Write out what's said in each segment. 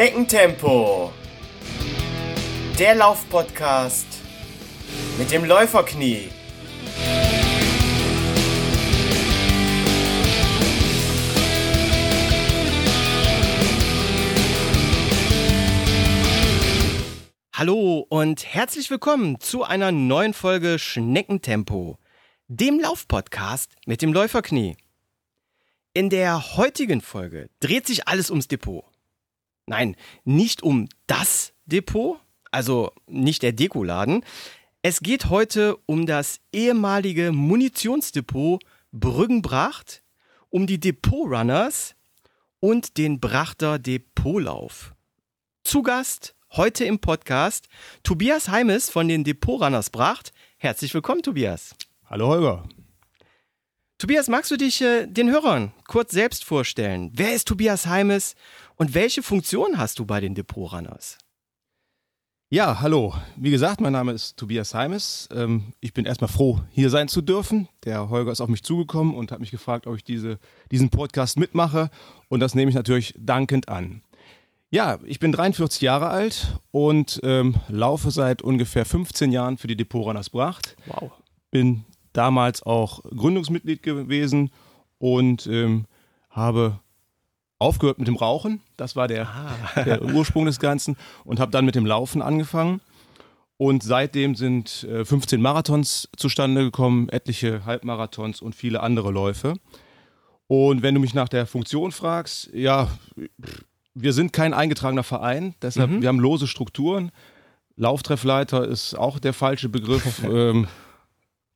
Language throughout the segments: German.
Schneckentempo. Der Laufpodcast mit dem Läuferknie. Hallo und herzlich willkommen zu einer neuen Folge Schneckentempo, dem Laufpodcast mit dem Läuferknie. In der heutigen Folge dreht sich alles ums Depot. Nein, nicht um das Depot, also nicht der Dekoladen. Es geht heute um das ehemalige Munitionsdepot Brüggenbracht, um die Depot-Runners und den Brachter Depotlauf. Zu Gast heute im Podcast Tobias Heimes von den Depot-Runners Bracht. Herzlich willkommen, Tobias. Hallo Holger. Tobias, magst du dich äh, den Hörern kurz selbst vorstellen? Wer ist Tobias Heimes und welche Funktion hast du bei den Depot Runners? Ja, hallo. Wie gesagt, mein Name ist Tobias Heimes. Ähm, ich bin erstmal froh, hier sein zu dürfen. Der Holger ist auf mich zugekommen und hat mich gefragt, ob ich diese, diesen Podcast mitmache. Und das nehme ich natürlich dankend an. Ja, ich bin 43 Jahre alt und ähm, laufe seit ungefähr 15 Jahren für die Depot Runners Bracht. Wow. Bin damals auch Gründungsmitglied gewesen und ähm, habe aufgehört mit dem Rauchen. Das war der, Ah. der Ursprung des Ganzen und habe dann mit dem Laufen angefangen. Und seitdem sind äh, 15 Marathons zustande gekommen, etliche Halbmarathons und viele andere Läufe. Und wenn du mich nach der Funktion fragst, ja, wir sind kein eingetragener Verein, deshalb Mhm. wir haben lose Strukturen. Lauftreffleiter ist auch der falsche Begriff. ähm,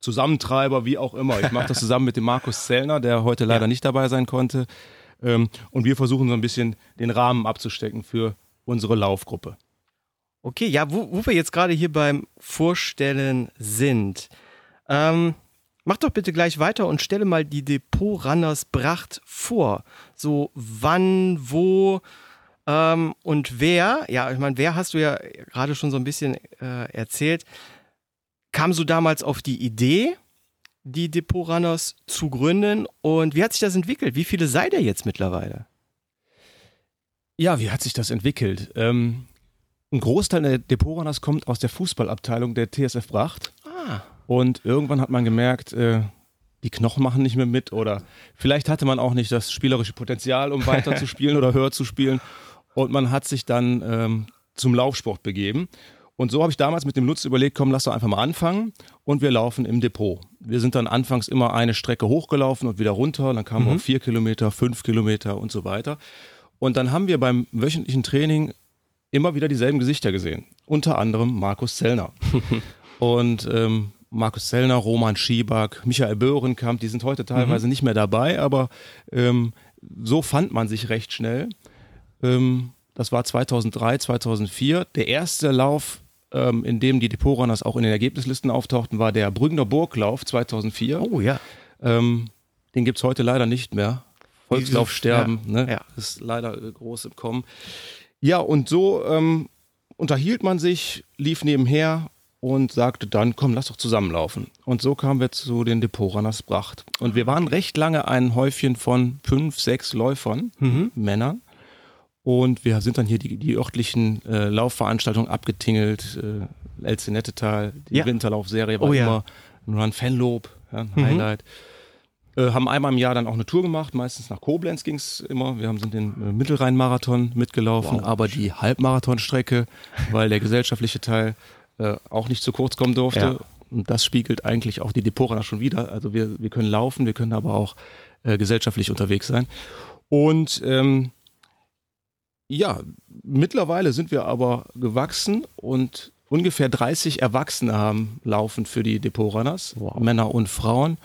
Zusammentreiber, wie auch immer. Ich mache das zusammen mit dem Markus Zellner, der heute leider nicht dabei sein konnte. Ähm, und wir versuchen so ein bisschen den Rahmen abzustecken für unsere Laufgruppe. Okay, ja, wo, wo wir jetzt gerade hier beim Vorstellen sind. Ähm, mach doch bitte gleich weiter und stelle mal die Depot Runners Bracht vor. So wann, wo ähm, und wer, ja, ich meine, wer hast du ja gerade schon so ein bisschen äh, erzählt. Kamst du damals auf die Idee, die Depot Runners zu gründen und wie hat sich das entwickelt? Wie viele seid ihr jetzt mittlerweile? Ja, wie hat sich das entwickelt? Ähm, ein Großteil der Depotrunners kommt aus der Fußballabteilung der TSF Bracht. Ah, Und irgendwann hat man gemerkt, äh, die Knochen machen nicht mehr mit oder vielleicht hatte man auch nicht das spielerische Potenzial, um weiter zu spielen oder höher zu spielen. Und man hat sich dann ähm, zum Laufsport begeben. Und so habe ich damals mit dem Lutz überlegt, komm, lass doch einfach mal anfangen. Und wir laufen im Depot. Wir sind dann anfangs immer eine Strecke hochgelaufen und wieder runter. Dann kamen wir auf vier Kilometer, fünf Kilometer und so weiter. Und dann haben wir beim wöchentlichen Training immer wieder dieselben Gesichter gesehen. Unter anderem Markus Zellner. und ähm, Markus Zellner, Roman Schieback, Michael Böhrenkamp, die sind heute teilweise nicht mehr dabei, aber ähm, so fand man sich recht schnell. Ähm, das war 2003, 2004. Der erste Lauf, ähm, in dem die Depotrunners auch in den Ergebnislisten auftauchten, war der Brügner Burglauf 2004. oh ja. Ähm, den gibt's heute leider nicht mehr. Volkslaufsterben, Ja, ne? ja. ist leider äh, groß im Kommen. Ja, und so ähm, unterhielt man sich, lief nebenher und sagte dann, komm, lass doch zusammenlaufen. Und so kamen wir zu den Depotrunners Bracht. Und wir waren recht lange ein Häufchen von fünf, sechs Läufern, Männern. Und wir sind dann hier die, die örtlichen äh, Laufveranstaltungen abgetingelt. Äh, Elze-Nettetal, die Ja. Winterlaufserie war Oh ja. immer ein Run Fanlob, ja, ein Highlight. Äh, haben einmal im Jahr dann auch eine Tour gemacht, meistens nach Koblenz ging es immer. Wir haben sind den äh, Mittelrhein-Marathon mitgelaufen, aber die Halbmarathonstrecke, weil der gesellschaftliche Teil äh, auch nicht zu kurz kommen durfte. Ja. Und das spiegelt eigentlich auch die Deporana schon wieder. Also wir, wir können laufen, wir können aber auch äh, gesellschaftlich unterwegs sein. Und ähm, ja, mittlerweile sind wir aber gewachsen und ungefähr 30 Erwachsene haben laufen für die Depotrunners, Wow. Männer und Frauen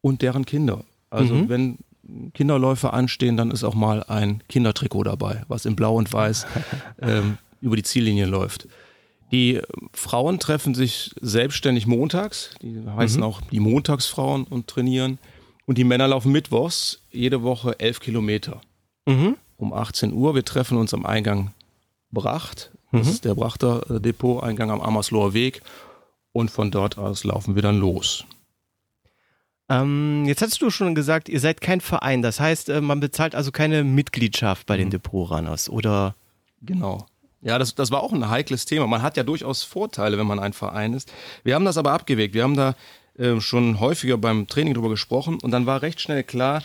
und deren Kinder. Also Mhm. wenn Kinderläufe anstehen, dann ist auch mal ein Kindertrikot dabei, was in Blau und Weiß ähm, über die Ziellinie läuft. Die Frauen treffen sich selbstständig montags, die heißen Mhm. auch die Montagsfrauen und trainieren. Und die Männer laufen mittwochs jede Woche elf Kilometer Mhm. Um 18 Uhr. Wir treffen uns am Eingang Bracht. Das Mhm. ist der Brachter äh, Depot, Eingang am Amersloher Weg. Und von dort aus laufen wir dann los. Ähm, jetzt hast du schon gesagt, ihr seid kein Verein. Das heißt, äh, man bezahlt also keine Mitgliedschaft bei den Depot Runners oder Genau. Ja, das, das war auch ein heikles Thema. Man hat ja durchaus Vorteile, wenn man ein Verein ist. Wir haben das aber abgewegt. Wir haben da äh, schon häufiger beim Training drüber gesprochen und dann war recht schnell klar,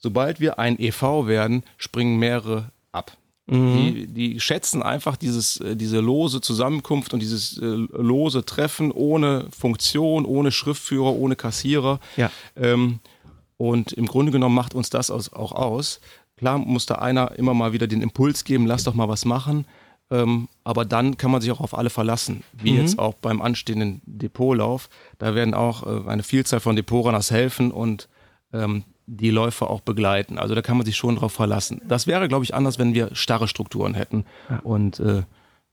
sobald wir ein EV werden, springen mehrere ab. Mhm. Die, die schätzen einfach dieses, äh, diese lose Zusammenkunft und dieses äh, lose Treffen ohne Funktion, ohne Schriftführer, ohne Kassierer. Ja. Ähm, und im Grunde genommen macht uns das auch aus. Klar muss da einer immer mal wieder den Impuls geben, lass doch mal was machen. Ähm, aber dann kann man sich auch auf alle verlassen, wie mhm. jetzt auch beim anstehenden Depotlauf. Da werden auch äh, eine Vielzahl von Depotrunners helfen und ähm, die Läufer auch begleiten. Also da kann man sich schon drauf verlassen. Das wäre, glaube ich, anders, wenn wir starre Strukturen hätten ja. und äh,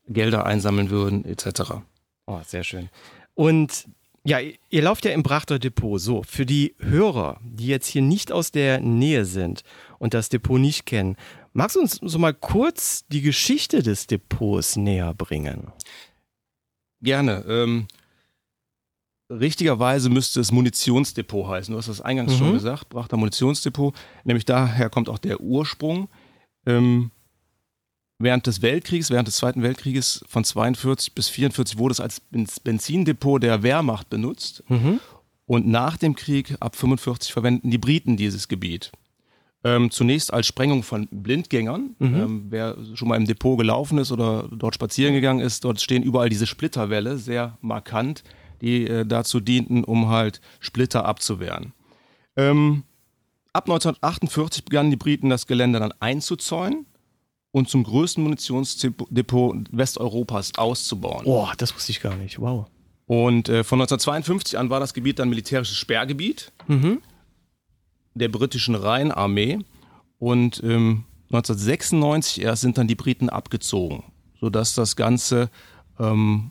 Gelder einsammeln würden, etc. Oh, sehr schön. Und ja, ihr lauft ja im Brachter Depot. So, für die Hörer, die jetzt hier nicht aus der Nähe sind und das Depot nicht kennen, magst du uns so mal kurz die Geschichte des Depots näher bringen? Gerne. Ähm, richtigerweise müsste es Munitionsdepot heißen. Du hast das eingangs mhm. schon gesagt, Brachter Munitionsdepot. Nämlich daher kommt auch der Ursprung. Ähm, während des Weltkriegs, während des Zweiten Weltkrieges von 42 bis 44 wurde es als Benzindepot der Wehrmacht benutzt. Mhm. Und nach dem Krieg, ab 45, verwenden die Briten dieses Gebiet. Ähm, zunächst als Sprengung von Blindgängern. Mhm. Ähm, wer schon mal im Depot gelaufen ist oder dort spazieren gegangen ist, dort stehen überall diese Splitterwälle, sehr markant, die äh, dazu dienten, um halt Splitter abzuwehren. Ähm, ab 1948 begannen die Briten das Gelände dann einzuzäunen und zum größten Munitionsdepot Westeuropas auszubauen. Boah, das wusste ich gar nicht. Wow. Und äh, von 1952 an war das Gebiet dann militärisches Sperrgebiet mhm. der britischen Rheinarmee. Und ähm, 1996 erst sind dann die Briten abgezogen, sodass das Ganze ähm,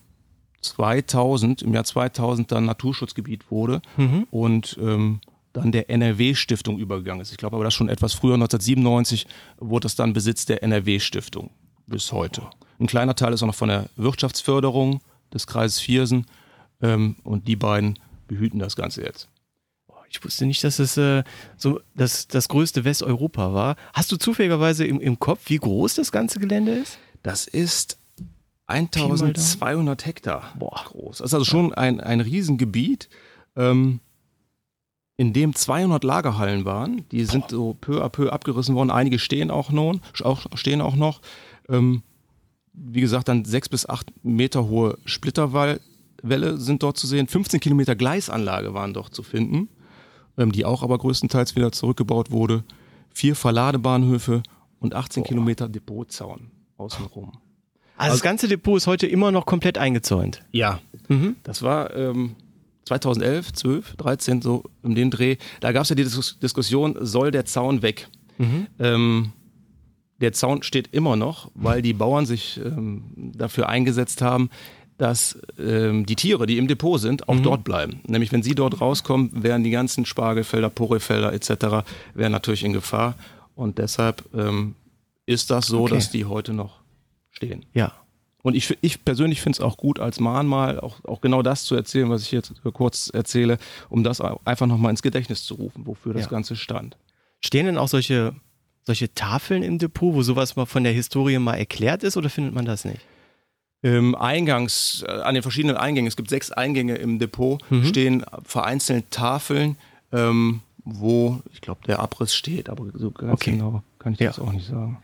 2000, im Jahr 2000 dann Naturschutzgebiet wurde. Mhm. Und ähm, dann der NRW-Stiftung übergegangen ist. Ich glaube aber das schon etwas früher, 1997, wurde das dann Besitz der NRW-Stiftung bis heute. Ein kleiner Teil ist auch noch von der Wirtschaftsförderung des Kreises Viersen ähm, und die beiden behüten das Ganze jetzt. Ich wusste nicht, dass es äh, so das, das größte Westeuropa war. Hast du zufälligerweise im, im Kopf, wie groß das ganze Gelände ist? Das ist 1200 Hektar Boah. groß. Das ist also schon ein, ein Riesengebiet. Ähm, in dem 200 Lagerhallen waren. Die sind so peu à peu abgerissen worden. Einige stehen auch noch. Auch, stehen auch noch. Ähm, wie gesagt, dann sechs bis acht Meter hohe Splitterwelle sind dort zu sehen. 15 Kilometer Gleisanlage waren dort zu finden, ähm, die auch aber größtenteils wieder zurückgebaut wurde. Vier Verladebahnhöfe und 18 Boah. Kilometer Depotzaun außenrum. Also, das ganze Depot ist heute immer noch komplett eingezäunt. Ja, mhm. das war ähm, 2011, 12, 13, so um den Dreh, da gab es ja die Dis Diskussion, soll der Zaun weg? Mhm. Ähm, der Zaun steht immer noch, weil die Bauern sich ähm, dafür eingesetzt haben, dass ähm, die Tiere, die im Depot sind, auch mhm. dort bleiben. Nämlich wenn sie dort rauskommen, wären die ganzen Spargelfelder, Porrefelder etc. wären natürlich in Gefahr. Und deshalb ähm, ist das so, okay. dass die heute noch stehen. Ja, und ich, ich persönlich finde es auch gut, als Mahnmal auch, auch genau das zu erzählen, was ich jetzt kurz erzähle, um das einfach nochmal ins Gedächtnis zu rufen, wofür das ja. Ganze stand. Stehen denn auch solche, solche Tafeln im Depot, wo sowas mal von der Historie mal erklärt ist oder findet man das nicht? Ähm, Eingangs, äh, an den verschiedenen Eingängen, es gibt sechs Eingänge im Depot, mhm. stehen vereinzelt Tafeln, ähm, wo, ich glaube, der Abriss steht, aber so ganz okay. genau kann ich ja. das auch nicht sagen.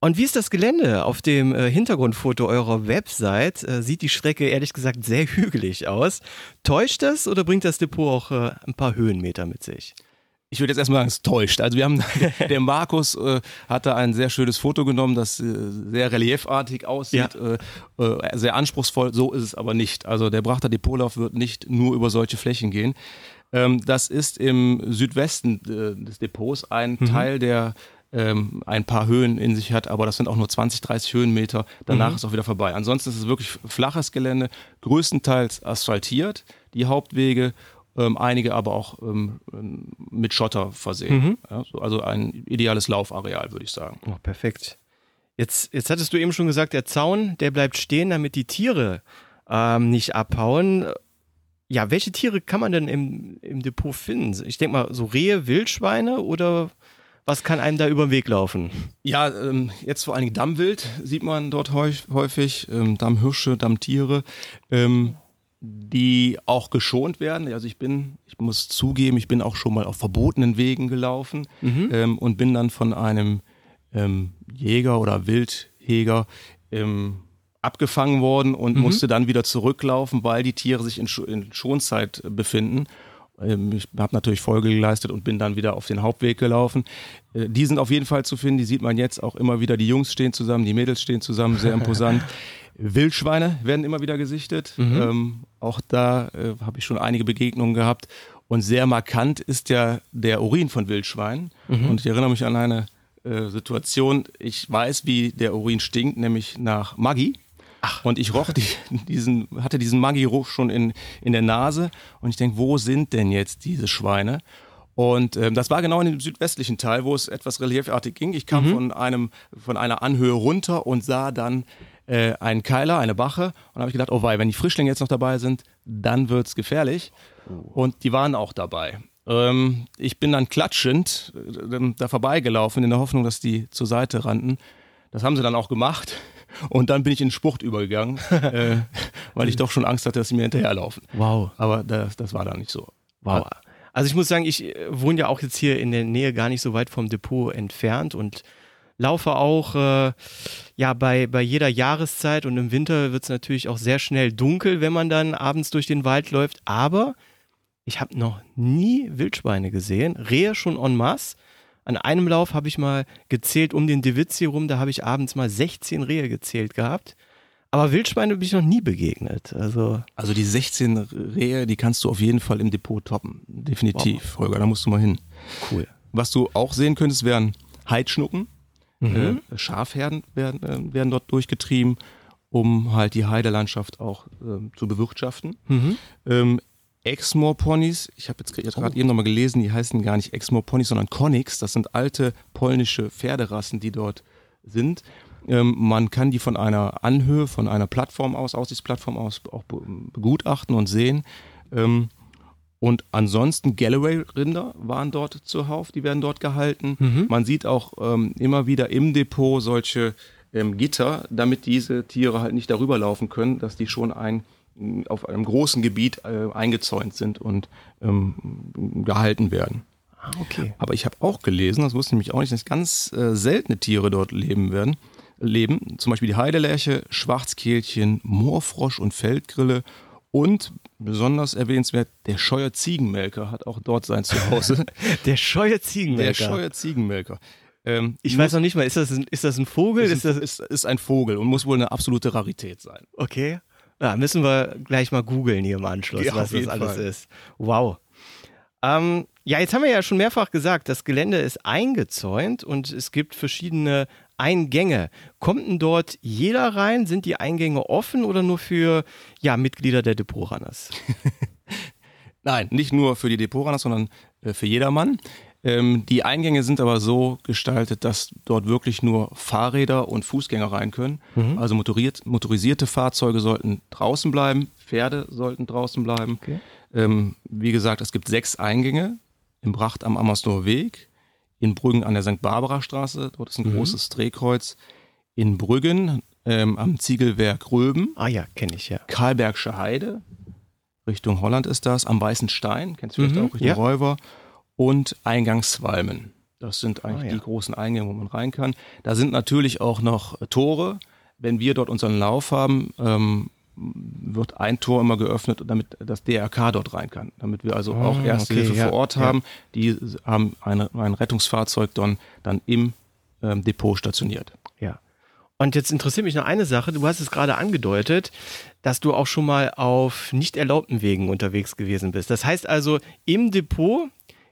Und wie ist das Gelände? Auf dem äh, Hintergrundfoto eurer Website äh, sieht die Strecke ehrlich gesagt sehr hügelig aus. Täuscht das oder bringt das Depot auch äh, ein paar Höhenmeter mit sich? Ich würde jetzt erstmal sagen, es täuscht. Also wir haben, der Markus äh, hatte ein sehr schönes Foto genommen, das äh, sehr reliefartig aussieht, ja. äh, sehr anspruchsvoll. So ist es aber nicht. Also der Brachter Depotlauf wird nicht nur über solche Flächen gehen. Ähm, das ist im Südwesten des Depots ein mhm. Teil der ähm, ein paar Höhen in sich hat, aber das sind auch nur 20, 30 Höhenmeter. Danach mhm. ist auch wieder vorbei. Ansonsten ist es wirklich flaches Gelände, größtenteils asphaltiert, die Hauptwege, ähm, einige aber auch ähm, mit Schotter versehen. Mhm. Ja, also ein ideales Laufareal, würde ich sagen. Oh, perfekt. Jetzt, jetzt hattest du eben schon gesagt, der Zaun, der bleibt stehen, damit die Tiere ähm, nicht abhauen. Ja, welche Tiere kann man denn im, im Depot finden? Ich denke mal, so Rehe, Wildschweine oder Was kann einem da über den Weg laufen? Ja, ähm, jetzt vor allen Dingen Dammwild sieht man dort häufig, ähm, Dammhirsche, Dammtiere, ähm, die auch geschont werden. Also ich bin, ich muss zugeben, ich bin auch schon mal auf verbotenen Wegen gelaufen mhm. ähm, und bin dann von einem ähm, Jäger oder Wildjäger ähm, abgefangen worden und mhm. musste dann wieder zurücklaufen, weil die Tiere sich in, Sch in Schonzeit befinden. Ähm, ich habe natürlich Folge geleistet und bin dann wieder auf den Hauptweg gelaufen. Äh, die sind auf jeden Fall zu finden, die sieht man jetzt auch immer wieder. Die Jungs stehen zusammen, die Mädels stehen zusammen, sehr imposant. Wildschweine werden immer wieder gesichtet. Mhm. Ähm, auch da äh, habe ich schon einige Begegnungen gehabt. Und sehr markant ist ja der Urin von Wildschweinen. Mhm. Und ich erinnere mich an eine äh, Situation. Ich weiß, wie der Urin stinkt, nämlich nach Maggi. Ach. Und ich roch die, diesen, hatte diesen Maggi-Geruch schon in, in der Nase und ich denke, wo sind denn jetzt diese Schweine? Und ähm, das war genau in dem südwestlichen Teil, wo es etwas reliefartig ging. Ich kam mhm. von einem von einer Anhöhe runter und sah dann äh, einen Keiler, eine Bache und habe ich gedacht, oh wei, wenn die Frischlinge jetzt noch dabei sind, dann wird's gefährlich. Oh. Und die waren auch dabei. Ähm, ich bin dann klatschend äh, da vorbeigelaufen in der Hoffnung, dass die zur Seite rannten. Das haben sie dann auch gemacht. Und dann bin ich in Sport übergegangen, äh, weil ich doch schon Angst hatte, dass sie mir hinterherlaufen. Wow. Aber das, das war dann nicht so. Wow. Also ich muss sagen, ich äh, wohne ja auch jetzt hier in der Nähe gar nicht so weit vom Depot entfernt und laufe auch äh, ja bei, bei jeder Jahreszeit und im Winter wird es natürlich auch sehr schnell dunkel, wenn man dann abends durch den Wald läuft. Aber ich habe noch nie Wildschweine gesehen, Rehe schon en masse. An einem Lauf habe ich mal gezählt um den Divizzi rum, da habe ich abends mal 16 Rehe gezählt gehabt. Aber Wildschweine bin ich noch nie begegnet. Also, also die 16 Rehe, die kannst du auf jeden Fall im Depot toppen. Definitiv, wow. Holger, da musst du mal hin. Cool. Was du auch sehen könntest, wären Heidschnucken. Mhm. Äh, Schafherden werden, äh, werden dort durchgetrieben, um halt die Heidelandschaft auch äh, zu bewirtschaften. Mhm. Ähm, Exmoor-Ponys, ich habe jetzt gerade oh. eben nochmal gelesen, die heißen gar nicht Exmoor-Ponys, sondern Konix. Das sind alte polnische Pferderassen, die dort sind. Ähm, man kann die von einer Anhöhe, von einer Plattform aus, Aussichtsplattform aus auch begutachten und sehen. Ähm, und ansonsten Galloway-Rinder waren dort zuhauf, die werden dort gehalten. Mhm. Man sieht auch ähm, immer wieder im Depot solche ähm, Gitter, damit diese Tiere halt nicht darüber laufen können, dass die schon ein auf einem großen Gebiet äh, eingezäunt sind und ähm, gehalten werden. Ah, okay. Aber ich habe auch gelesen, das wusste ich nämlich auch nicht, dass ganz äh, seltene Tiere dort leben werden. Leben, zum Beispiel die Heidelerche, Schwarzkehlchen, Moorfrosch und Feldgrille und besonders erwähnenswert, der scheue Ziegenmelker hat auch dort sein Zuhause. der scheue Ziegenmelker. Der scheue Ziegenmelker. Ähm, ich weiß noch nicht mal, ist das ein, ist das ein Vogel? Ist, ist, ist, ist ein Vogel und muss wohl eine absolute Rarität sein. Okay. Ja, müssen wir gleich mal googeln hier im Anschluss, ja, was das alles Fall. ist. Wow. Ähm, ja, jetzt haben wir ja schon mehrfach gesagt, das Gelände ist eingezäunt und es gibt verschiedene Eingänge. Kommt denn dort jeder rein? Sind die Eingänge offen oder nur für ja, Mitglieder der Depotrunners? Nein, nicht nur für die Depotrunners, sondern äh, für jedermann. Ähm, die Eingänge sind aber so gestaltet, dass dort wirklich nur Fahrräder und Fußgänger rein können. Mhm. Also motoriert, motorisierte Fahrzeuge sollten draußen bleiben, Pferde sollten draußen bleiben. Okay. Ähm, wie gesagt, es gibt sechs Eingänge im Bracht am Ammersdorfer Weg, in Brüggen an der St. Barbara Straße, dort ist ein mhm. großes Drehkreuz, in Brüggen ähm, am Ziegelwerk Röben. Ah ja, kenne ich ja. Karlbergsche Heide, Richtung Holland ist das, am Weißen Stein, kennst du vielleicht mhm, auch, Richtung ja. Räuber und Eingangswalmen. Das sind eigentlich ah, ja. die großen Eingänge, wo man rein kann. Da sind natürlich auch noch Tore. Wenn wir dort unseren Lauf haben, ähm, wird ein Tor immer geöffnet, damit das DRK dort rein kann. Damit wir also auch ah, Erste okay, Hilfe ja, vor Ort haben. Ja. Die haben eine, ein Rettungsfahrzeug dann, dann im ähm, Depot stationiert. Ja. Und jetzt interessiert mich noch eine Sache. Du hast es gerade angedeutet, dass du auch schon mal auf nicht erlaubten Wegen unterwegs gewesen bist. Das heißt also, im Depot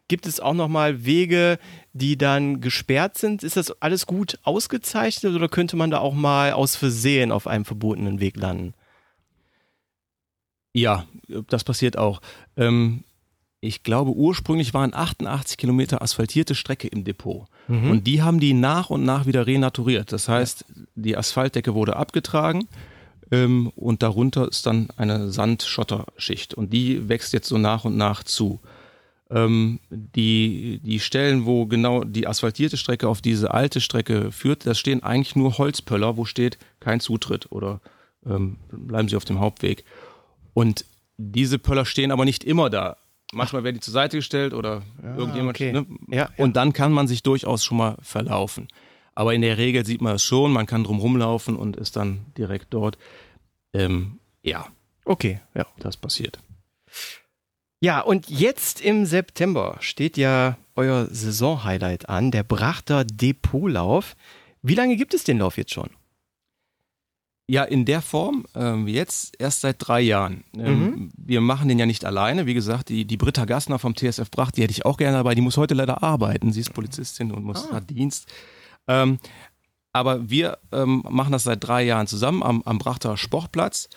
Gibt es auch nochmal Wege, die dann gesperrt sind? Ist das alles gut ausgezeichnet oder könnte man da auch mal aus Versehen auf einem verbotenen Weg landen? Ja, das passiert auch. Ähm, ich glaube, ursprünglich waren 88 Kilometer asphaltierte Strecke im Depot. Mhm. Und die haben die nach und nach wieder renaturiert. Das heißt, die Asphaltdecke wurde abgetragen ähm, und darunter ist dann eine Sandschotterschicht. Und die wächst jetzt so nach und nach zu. Ähm, die, die Stellen, wo genau die asphaltierte Strecke auf diese alte Strecke führt, da stehen eigentlich nur Holzpöller, wo steht kein Zutritt oder ähm, bleiben Sie auf dem Hauptweg. Und diese Pöller stehen aber nicht immer da. Manchmal werden die zur Seite gestellt oder Ah, irgendjemand. okay. Ne? Ja, Und dann kann man sich durchaus schon mal verlaufen. Aber in der Regel sieht man es schon, man kann drum rumlaufen und ist dann direkt dort. Ähm, ja, Okay, ja. das passiert. Ja, und jetzt im September steht ja euer Saisonhighlight an, der Brachter Depotlauf. Wie lange gibt es den Lauf jetzt schon? Ja, in der Form ähm, jetzt erst seit drei Jahren. Ähm, Wir machen den ja nicht alleine. Wie gesagt, die, die Britta Gassner vom TSF Bracht, die hätte ich auch gerne dabei. Die muss heute leider arbeiten. Sie ist Polizistin und muss Ah. Dienst. Ähm, aber wir ähm, machen das seit drei Jahren zusammen am, am Brachter Sportplatz.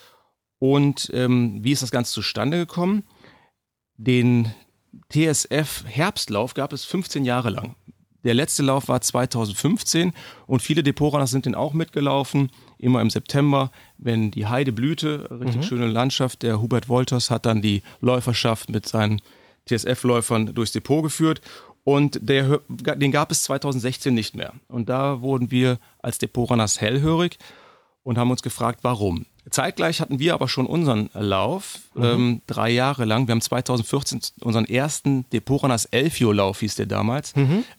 Und ähm, wie ist das Ganze zustande gekommen? Den TSF Herbstlauf gab es 15 Jahre lang. Der letzte Lauf war 2015 und viele Depotraner sind den auch mitgelaufen. Immer im September, wenn die Heide blühte, richtig schöne Landschaft. Der Hubert Wolters hat dann die Läuferschaft mit seinen TSF-Läufern durchs Depot geführt. Und der, den gab es 2016 nicht mehr. Und da wurden wir als Depotrunners hellhörig und haben uns gefragt, warum. Zeitgleich hatten wir aber schon unseren Lauf, ähm, drei Jahre lang. Wir haben 2014 unseren ersten Depotrunners Elfio-Lauf, hieß der damals,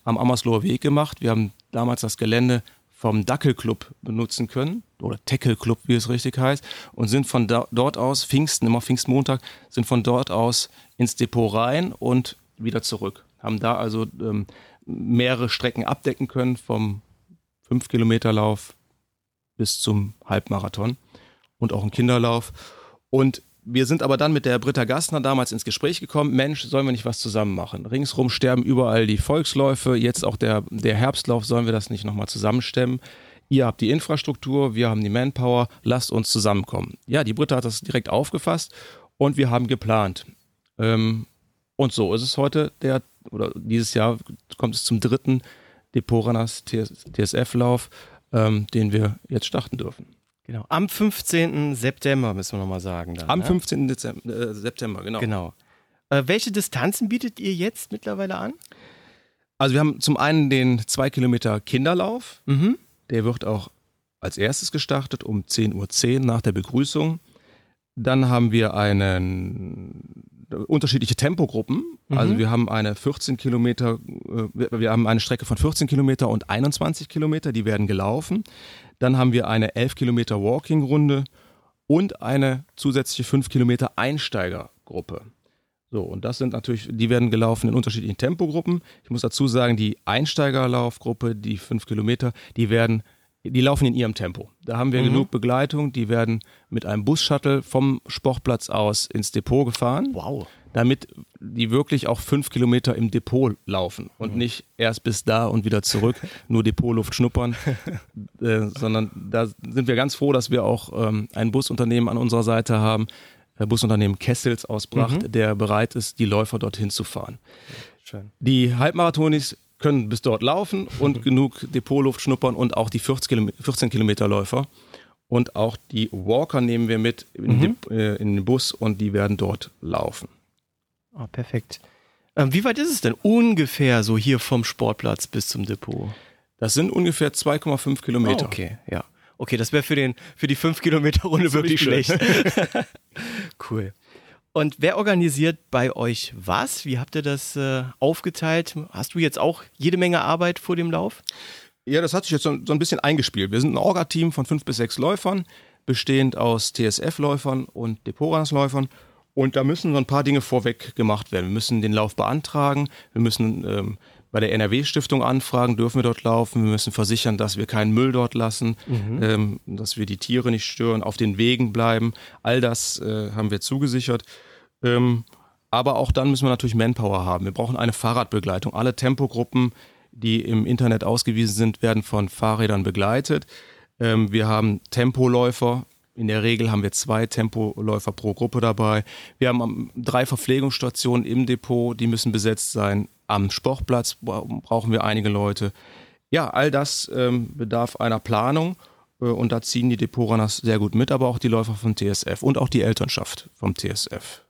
am Ammersloher Weg gemacht. Wir haben damals das Gelände vom Dackelclub benutzen können, oder Tackle Club, wie es richtig heißt, und sind von da, dort aus, Pfingsten, immer Pfingstmontag, sind von dort aus ins Depot rein und wieder zurück. Haben da also ähm, mehrere Strecken abdecken können, vom 5-Kilometer-Lauf bis zum Halbmarathon und auch einen Kinderlauf. Und wir sind aber dann mit der Britta Gassner damals ins Gespräch gekommen, Mensch, sollen wir nicht was zusammen machen? Ringsrum sterben überall die Volksläufe, jetzt auch der, der Herbstlauf, sollen wir das nicht nochmal zusammenstemmen? Ihr habt die Infrastruktur, wir haben die Manpower, lasst uns zusammenkommen. Ja, die Britta hat das direkt aufgefasst und wir haben geplant. Ähm, und so ist es heute, der, oder dieses Jahr kommt es zum dritten Depotranas TSF-Lauf, ähm, den wir jetzt starten dürfen. Genau. Am 15. September müssen wir nochmal sagen. Dann, Am ne? 15. Dezember, äh, September, genau. Genau. Äh, welche Distanzen bietet ihr jetzt mittlerweile an? Also wir haben zum einen den 2 Kilometer Kinderlauf. Mhm. Der wird auch als erstes gestartet um 10.10 Uhr nach der Begrüßung. Dann haben wir einen unterschiedliche Tempogruppen. Also wir haben eine 14 Kilometer, äh, wir haben eine Strecke von 14 Kilometer und 21 Kilometer, die werden gelaufen. Dann haben wir eine 11 Kilometer Walking-Runde und eine zusätzliche 5 Kilometer Einsteigergruppe. So, und das sind natürlich, die werden gelaufen in unterschiedlichen Tempogruppen. Ich muss dazu sagen, die Einsteigerlaufgruppe, die 5 Kilometer, die werden die laufen in ihrem Tempo. Da haben wir genug Begleitung. Die werden mit einem Bus-Shuttle vom Sportplatz aus ins Depot gefahren, Wow. Damit die wirklich auch fünf Kilometer im Depot laufen und nicht erst bis da und wieder zurück, nur Depotluft schnuppern, äh, sondern da sind wir ganz froh, dass wir auch ähm, ein Busunternehmen an unserer Seite haben, äh, Busunternehmen Kessels aus Bracht, der bereit ist, die Läufer dorthin zu fahren. Schön. Die Halbmarathonis können bis dort laufen und genug Depotluft schnuppern und auch die 40 Kilome 14 Kilometer Läufer. Und auch die Walker nehmen wir mit in, den, äh, in den Bus und die werden dort laufen. Ah, perfekt. Ähm, wie weit ist es denn ungefähr so hier vom Sportplatz bis zum Depot? Das sind ungefähr 2,5 Kilometer. Ah, okay, ja. Okay, das wäre für, den, für die 5-Kilometer-Runde Das ist wirklich schlecht. cool. Und wer organisiert bei euch was? Wie habt ihr das äh, aufgeteilt? Hast du jetzt auch jede Menge Arbeit vor dem Lauf? Ja, das hat sich jetzt so, so ein bisschen eingespielt. Wir sind ein Orga-Team von fünf bis sechs Läufern, bestehend aus TSF-Läufern und Depotrans-Läufern. Und da müssen so ein paar Dinge vorweg gemacht werden. Wir müssen den Lauf beantragen, wir müssen ähm, bei der NRW-Stiftung anfragen, dürfen wir dort laufen, wir müssen versichern, dass wir keinen Müll dort lassen, ähm, dass wir die Tiere nicht stören, auf den Wegen bleiben. All das äh, haben wir zugesichert. Ähm, aber auch dann müssen wir natürlich Manpower haben. Wir brauchen eine Fahrradbegleitung. Alle Tempogruppen, die im Internet ausgewiesen sind, werden von Fahrrädern begleitet. Ähm, wir haben Tempoläufer. In der Regel haben wir zwei Tempoläufer pro Gruppe dabei. Wir haben drei Verpflegungsstationen im Depot, die müssen besetzt sein. Am Sportplatz bra- brauchen wir einige Leute. Ja, all das ähm, bedarf einer Planung äh, und da ziehen die Depotrunners sehr gut mit, aber auch die Läufer vom TSF und auch die Elternschaft vom TSF.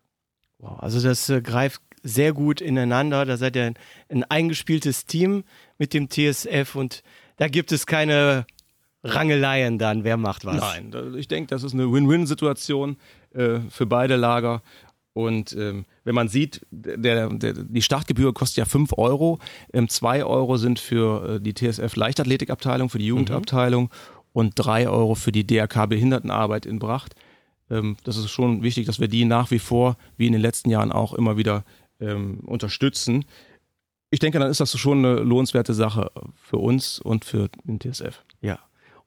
Wow, also das äh, greift sehr gut ineinander. Da seid ihr ein, ein eingespieltes Team mit dem TSF und da gibt es keine Rangeleien dann, wer macht was. Nein, ich denke, das ist eine Win-Win-Situation äh, für beide Lager. Und ähm, wenn man sieht, der, der, die Startgebühr kostet ja 5 Euro. 2 ähm, Euro sind für äh, die TSF Leichtathletikabteilung, für die Jugendabteilung mhm. und 3 Euro für die DRK Behindertenarbeit in Bracht. Ähm, das ist schon wichtig, dass wir die nach wie vor, wie in den letzten Jahren auch, immer wieder ähm, unterstützen. Ich denke, dann ist das schon eine lohnenswerte Sache für uns und für den TSF.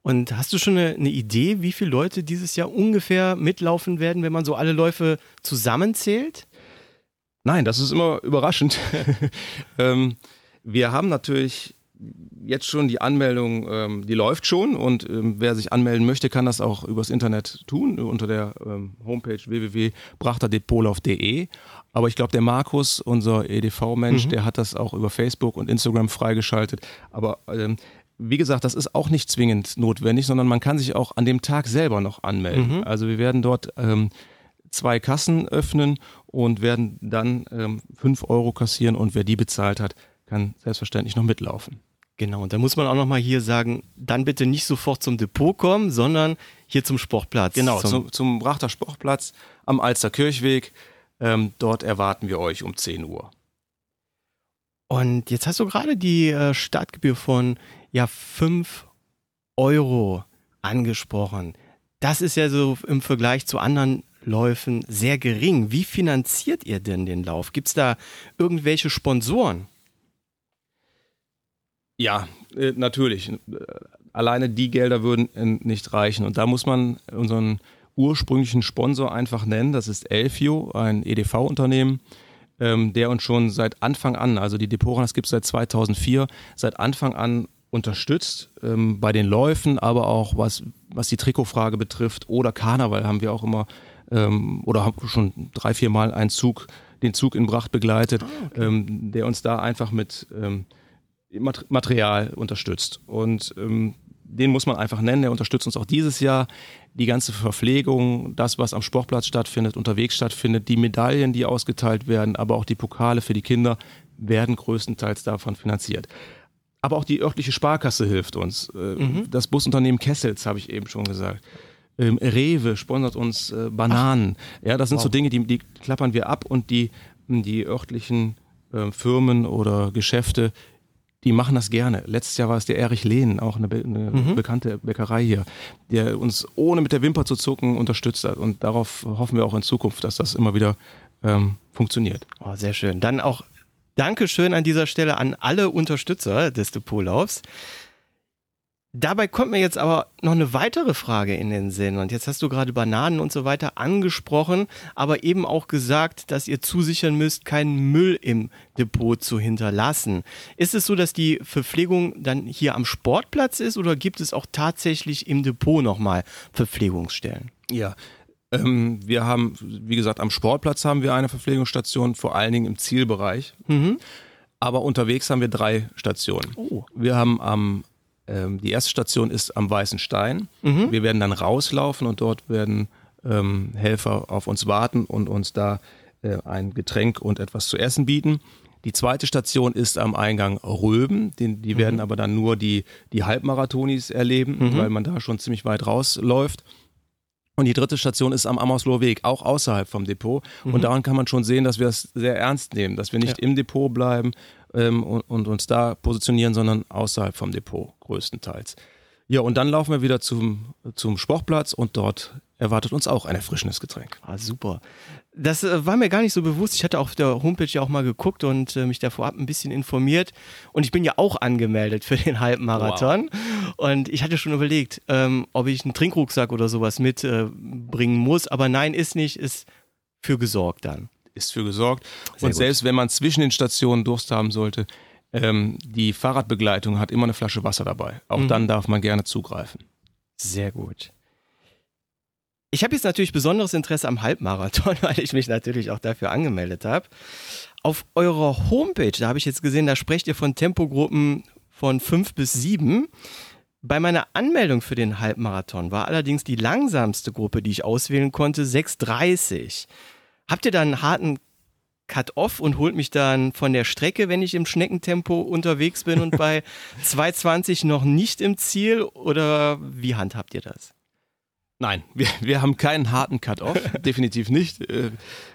Und hast du schon eine, eine, Idee, wie viele Leute dieses Jahr ungefähr mitlaufen werden, wenn man so alle Läufe zusammenzählt? Nein, das ist immer überraschend. ähm, wir haben natürlich jetzt schon die Anmeldung, ähm, die läuft schon und ähm, wer sich anmelden möchte, kann das auch übers Internet tun, unter der ähm, Homepage www.brachterdepolauf.de. Aber ich glaube, der Markus, unser EDV-Mensch, mhm. der hat das auch über Facebook und Instagram freigeschaltet. Aber ähm, wie gesagt, das ist auch nicht zwingend notwendig, sondern man kann sich auch an dem Tag selber noch anmelden. Mhm. Also wir werden dort ähm, zwei Kassen öffnen und werden dann ähm, fünf Euro kassieren und wer die bezahlt hat, kann selbstverständlich noch mitlaufen. Genau, und da muss man auch nochmal hier sagen, dann bitte nicht sofort zum Depot kommen, sondern hier zum Sportplatz. Genau, zum, zum, zum Brachter Sportplatz am Alster Kirchweg. Ähm, dort erwarten wir euch um 10 Uhr. Und jetzt hast du gerade die äh, Startgebühr von ja 5 Euro angesprochen. Das ist ja so im Vergleich zu anderen Läufen sehr gering. Wie finanziert ihr denn den Lauf? Gibt es da irgendwelche Sponsoren? Ja, äh, natürlich. Alleine die Gelder würden äh, nicht reichen. Und da muss man unseren ursprünglichen Sponsor einfach nennen. Das ist Elfio, ein EDV-Unternehmen, ähm, der uns schon seit Anfang an, also die Deporas gibt es seit 2004, seit Anfang an unterstützt ähm, bei den Läufen, aber auch was, was die Trikotfrage betrifft oder Karneval haben wir auch immer ähm, oder haben schon drei, vier Mal einen Zug, den Zug in Bracht begleitet, ah, okay. ähm, der uns da einfach mit ähm, Material unterstützt. Und ähm, den muss man einfach nennen, der unterstützt uns auch dieses Jahr. Die ganze Verpflegung, das, was am Sportplatz stattfindet, unterwegs stattfindet, die Medaillen, die ausgeteilt werden, aber auch die Pokale für die Kinder werden größtenteils davon finanziert. Aber auch die örtliche Sparkasse hilft uns. Äh, mhm. Das Busunternehmen Kessels, habe ich eben schon gesagt. Ähm, Rewe sponsert uns äh, Bananen. Ach. Ja, das sind wow. so Dinge, die, die klappern wir ab und die, die örtlichen äh, Firmen oder Geschäfte, die machen das gerne. Letztes Jahr war es der Erich Lehn, auch eine, eine mhm. bekannte Bäckerei hier, der uns ohne mit der Wimper zu zucken unterstützt hat. Und darauf hoffen wir auch in Zukunft, dass das immer wieder ähm, funktioniert. Oh, sehr schön. Dann auch Dankeschön an dieser Stelle an alle Unterstützer des Depotlaufs. Dabei kommt mir jetzt aber noch eine weitere Frage in den Sinn. Und jetzt hast du gerade Bananen und so weiter angesprochen, aber eben auch gesagt, dass ihr zusichern müsst, keinen Müll im Depot zu hinterlassen. Ist es so, dass die Verpflegung dann hier am Sportplatz ist oder gibt es auch tatsächlich im Depot nochmal Verpflegungsstellen? Ja, ähm, wir haben, wie gesagt, am Sportplatz haben wir eine Verpflegungsstation, vor allen Dingen im Zielbereich. Mhm. Aber unterwegs haben wir drei Stationen. Oh. Wir haben am, ähm, die erste Station ist am Weißen Stein. Mhm. Wir werden dann rauslaufen und dort werden ähm, Helfer auf uns warten und uns da äh, ein Getränk und etwas zu essen bieten. Die zweite Station ist am Eingang Röben. Die, die mhm. werden aber dann nur die, die Halbmarathonis erleben, mhm. weil man da schon ziemlich weit rausläuft. Und die dritte Station ist am Ammersloher Weg, auch außerhalb vom Depot. Mhm. Und daran kann man schon sehen, dass wir es sehr ernst nehmen, dass wir nicht ja. im Depot bleiben ähm, und, und, uns da positionieren, sondern außerhalb vom Depot größtenteils. Ja, und dann laufen wir wieder zum, zum Sportplatz und dort erwartet uns auch ein erfrischendes Getränk. Ah, super. Das äh, war mir gar nicht so bewusst. Ich hatte auf der Homepage ja auch mal geguckt und äh, mich da vorab ein bisschen informiert. Und ich bin ja auch angemeldet für den Halbmarathon. Wow. Und ich hatte schon überlegt, ähm, ob ich einen Trinkrucksack oder sowas mitbringen äh, muss. Aber nein, ist nicht, ist für gesorgt dann. Ist für gesorgt. Sehr und gut. selbst wenn man zwischen den Stationen Durst haben sollte, ähm, die Fahrradbegleitung hat immer eine Flasche Wasser dabei. Auch mhm. dann darf man gerne zugreifen. Sehr gut. Ich habe jetzt natürlich besonderes Interesse am Halbmarathon, weil ich mich natürlich auch dafür angemeldet habe. Auf eurer Homepage, da habe ich jetzt gesehen, da sprecht ihr von Tempogruppen von fünf bis sieben. Bei meiner Anmeldung für den Halbmarathon war allerdings die langsamste Gruppe, die ich auswählen konnte, 6,30. Habt ihr da einen harten Cut-Off und holt mich dann von der Strecke, wenn ich im Schneckentempo unterwegs bin und bei 2,20 noch nicht im Ziel? Oder wie handhabt ihr das? Nein, wir, wir haben keinen harten Cut-Off, definitiv nicht. Äh,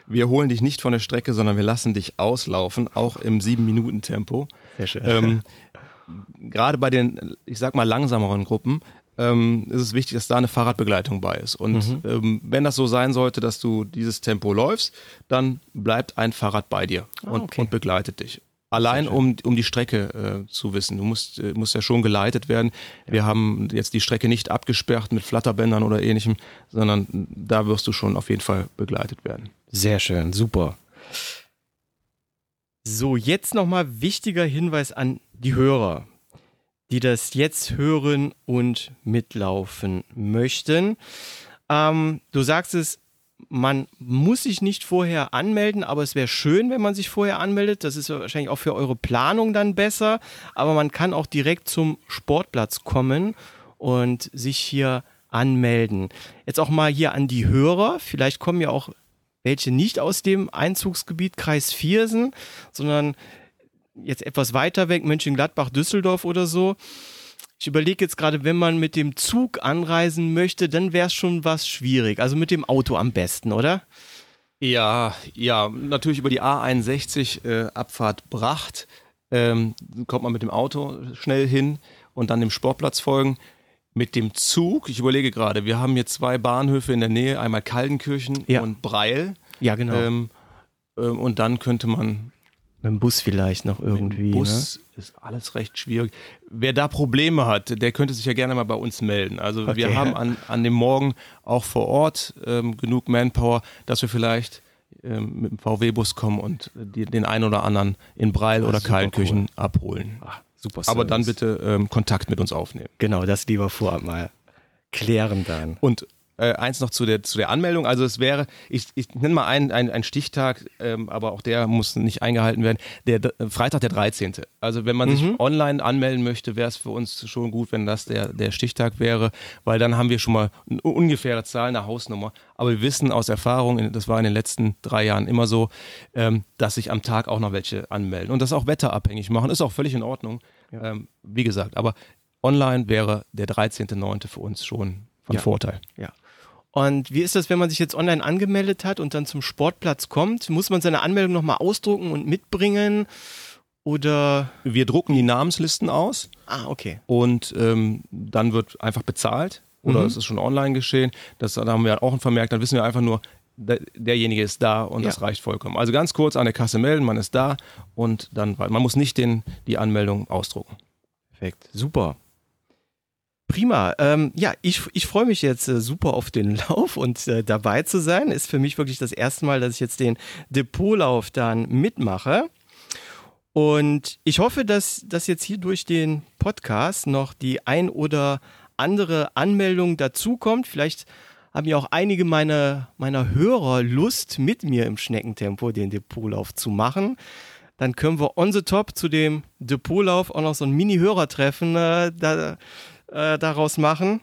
wir holen dich nicht von der Strecke, sondern wir lassen dich auslaufen, auch im 7-Minuten-Tempo. Sehr schön. Ähm, Gerade bei den, ich sag mal, langsameren Gruppen ähm, ist es wichtig, dass da eine Fahrradbegleitung bei ist. Und Mhm. ähm, wenn das so sein sollte, dass du dieses Tempo läufst, dann bleibt ein Fahrrad bei dir Ah, und, okay. und begleitet dich. Allein um, um die Strecke äh, zu wissen. Du musst, äh, musst ja schon geleitet werden. Wir haben jetzt die Strecke nicht abgesperrt mit Flatterbändern oder ähnlichem, sondern da wirst du schon auf jeden Fall begleitet werden. Sehr schön, super. So, jetzt nochmal wichtiger Hinweis an die Hörer, die das jetzt hören und mitlaufen möchten. Ähm, du sagst es, man muss sich nicht vorher anmelden, aber es wäre schön, wenn man sich vorher anmeldet. Das ist wahrscheinlich auch für eure Planung dann besser. Aber man kann auch direkt zum Sportplatz kommen und sich hier anmelden. Jetzt auch mal hier an die Hörer. Vielleicht kommen ja auch welche nicht aus dem Einzugsgebiet Kreis Viersen, sondern jetzt etwas weiter weg, Mönchengladbach, Düsseldorf oder so. Ich überlege jetzt gerade, wenn man mit dem Zug anreisen möchte, dann wäre es schon was schwierig. Also mit dem Auto am besten, oder? Ja, ja, natürlich über die A61 äh, Abfahrt Bracht ähm, kommt man mit dem Auto schnell hin und dann dem Sportplatz folgen. Mit dem Zug, ich überlege gerade, wir haben hier zwei Bahnhöfe in der Nähe, einmal Kaldenkirchen Ja. und Breil. Ja, genau. Ähm, ähm, und dann könnte man mit dem Bus vielleicht noch irgendwie. mit dem Bus ist alles recht schwierig. Wer da Probleme hat, der könnte sich ja gerne mal bei uns melden. Also Okay. wir haben an, an dem Morgen auch vor Ort ähm, genug Manpower, dass wir vielleicht ähm, mit dem VW-Bus kommen und die, den einen oder anderen in Breil oder super Kallenkirchen abholen. Ne? Ach, super Aber dann bitte ähm, Kontakt mit uns aufnehmen. Genau, das lieber vorab mal klären dann. Und äh, eins noch zu der, zu der Anmeldung. Also es wäre, ich, ich nenne mal einen, einen, einen Stichtag, ähm, aber auch der muss nicht eingehalten werden. Der Freitag der 13. Also wenn man sich online anmelden möchte, wäre es für uns schon gut, wenn das der, der Stichtag wäre, weil dann haben wir schon mal eine ungefähre Zahl, eine Hausnummer. Aber wir wissen aus Erfahrung, das war in den letzten drei Jahren immer so, ähm, dass sich am Tag auch noch welche anmelden. Und das auch wetterabhängig machen, ist auch völlig in Ordnung. Ähm, wie gesagt, aber online wäre der 13.9. für uns schon von Ja. Vorteil. Ja. Und wie ist das, wenn man sich jetzt online angemeldet hat und dann zum Sportplatz kommt? Muss man seine Anmeldung nochmal ausdrucken und mitbringen? Oder. Wir drucken die Namenslisten aus Ah, okay. und ähm, dann wird einfach bezahlt oder Mhm. es ist schon online geschehen. Das da haben wir auch einen Vermerk, dann wissen wir einfach nur, der, derjenige ist da und das Ja. reicht vollkommen. Also ganz kurz an der Kasse melden, man ist da und dann, man muss nicht den, die Anmeldung ausdrucken. Perfekt. Super. Prima. Ähm, ja, ich, ich freue mich jetzt äh, super auf den Lauf und äh, dabei zu sein. Ist für mich wirklich das erste Mal, dass ich jetzt den Depotlauf dann mitmache. Und ich hoffe, dass, dass jetzt hier durch den Podcast noch die ein oder andere Anmeldung dazukommt. Vielleicht haben ja auch einige meiner, meiner Hörer Lust, mit mir im Schneckentempo den Depotlauf zu machen. Dann können wir on the top zu dem Depotlauf auch noch so ein Mini-Hörertreffen äh, äh, daraus machen.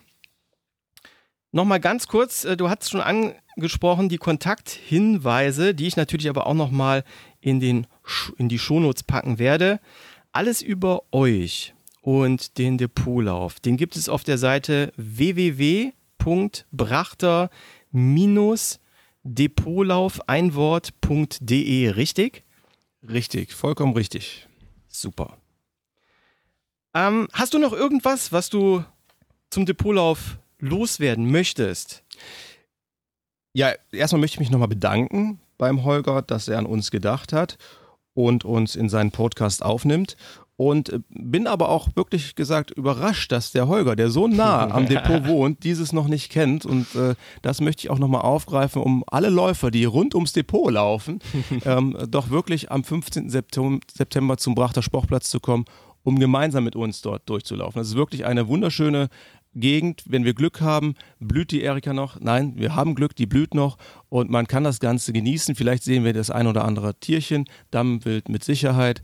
Nochmal ganz kurz, äh, du hast schon angesprochen, die Kontakthinweise, die ich natürlich aber auch nochmal in, den, in die Shownotes packen werde. Alles über euch und den Depotlauf, den gibt es auf der Seite www.brachter-depotlauf-einwort.de, richtig? Richtig, vollkommen richtig. Super. Ähm, hast du noch irgendwas, was du zum Depotlauf loswerden möchtest? Ja, erstmal möchte ich mich nochmal bedanken beim Holger, dass er an uns gedacht hat und uns in seinen Podcast aufnimmt. Und äh, bin aber auch wirklich gesagt überrascht, dass der Holger, der so nah am Depot wohnt, dieses noch nicht kennt. Und äh, das möchte ich auch nochmal aufgreifen, um alle Läufer, die rund ums Depot laufen, ähm, doch wirklich am 15. Septem- September zum Brachter Sportplatz zu kommen, um gemeinsam mit uns dort durchzulaufen. Das ist wirklich eine wunderschöne Gegend. Wenn wir Glück haben, blüht die Erika noch. Nein, wir haben Glück, die blüht noch und man kann das Ganze genießen. Vielleicht sehen wir das ein oder andere Tierchen, Dammwild mit Sicherheit.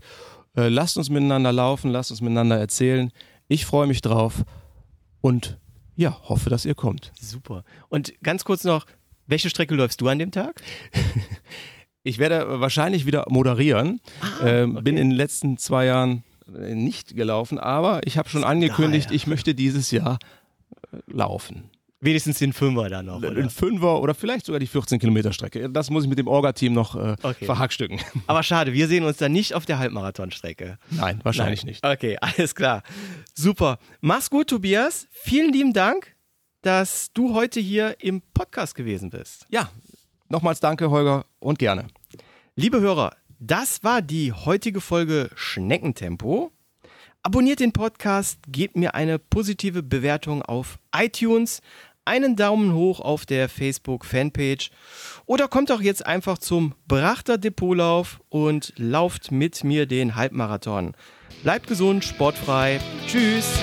Äh, lasst uns miteinander laufen, lasst uns miteinander erzählen. Ich freue mich drauf und ja, hoffe, dass ihr kommt. Super. Und ganz kurz noch, welche Strecke läufst du an dem Tag? Ich werde wahrscheinlich wieder moderieren. Ah, ähm, Bin in den letzten zwei Jahren nicht gelaufen, aber ich habe schon angekündigt, ich möchte dieses Jahr äh, laufen. Wenigstens den Fünfer dann noch? Ein Fünfer oder vielleicht sogar die 14 Kilometer Strecke. Das muss ich mit dem Orga-Team noch äh, Okay. verhackstücken. Aber schade, wir sehen uns dann nicht auf der Halbmarathonstrecke. Nein, wahrscheinlich nicht. Okay, alles klar. Super. Mach's gut, Tobias. Vielen lieben Dank, dass du heute hier im Podcast gewesen bist. Ja, nochmals danke, Holger, und gerne. Liebe Hörer, das war die heutige Folge Schneckentempo. Abonniert den Podcast, gebt mir eine positive Bewertung auf iTunes, einen Daumen hoch auf der Facebook-Fanpage oder kommt auch jetzt einfach zum Brachter Depotlauf und lauft mit mir den Halbmarathon. Bleibt gesund, sportfrei. Tschüss.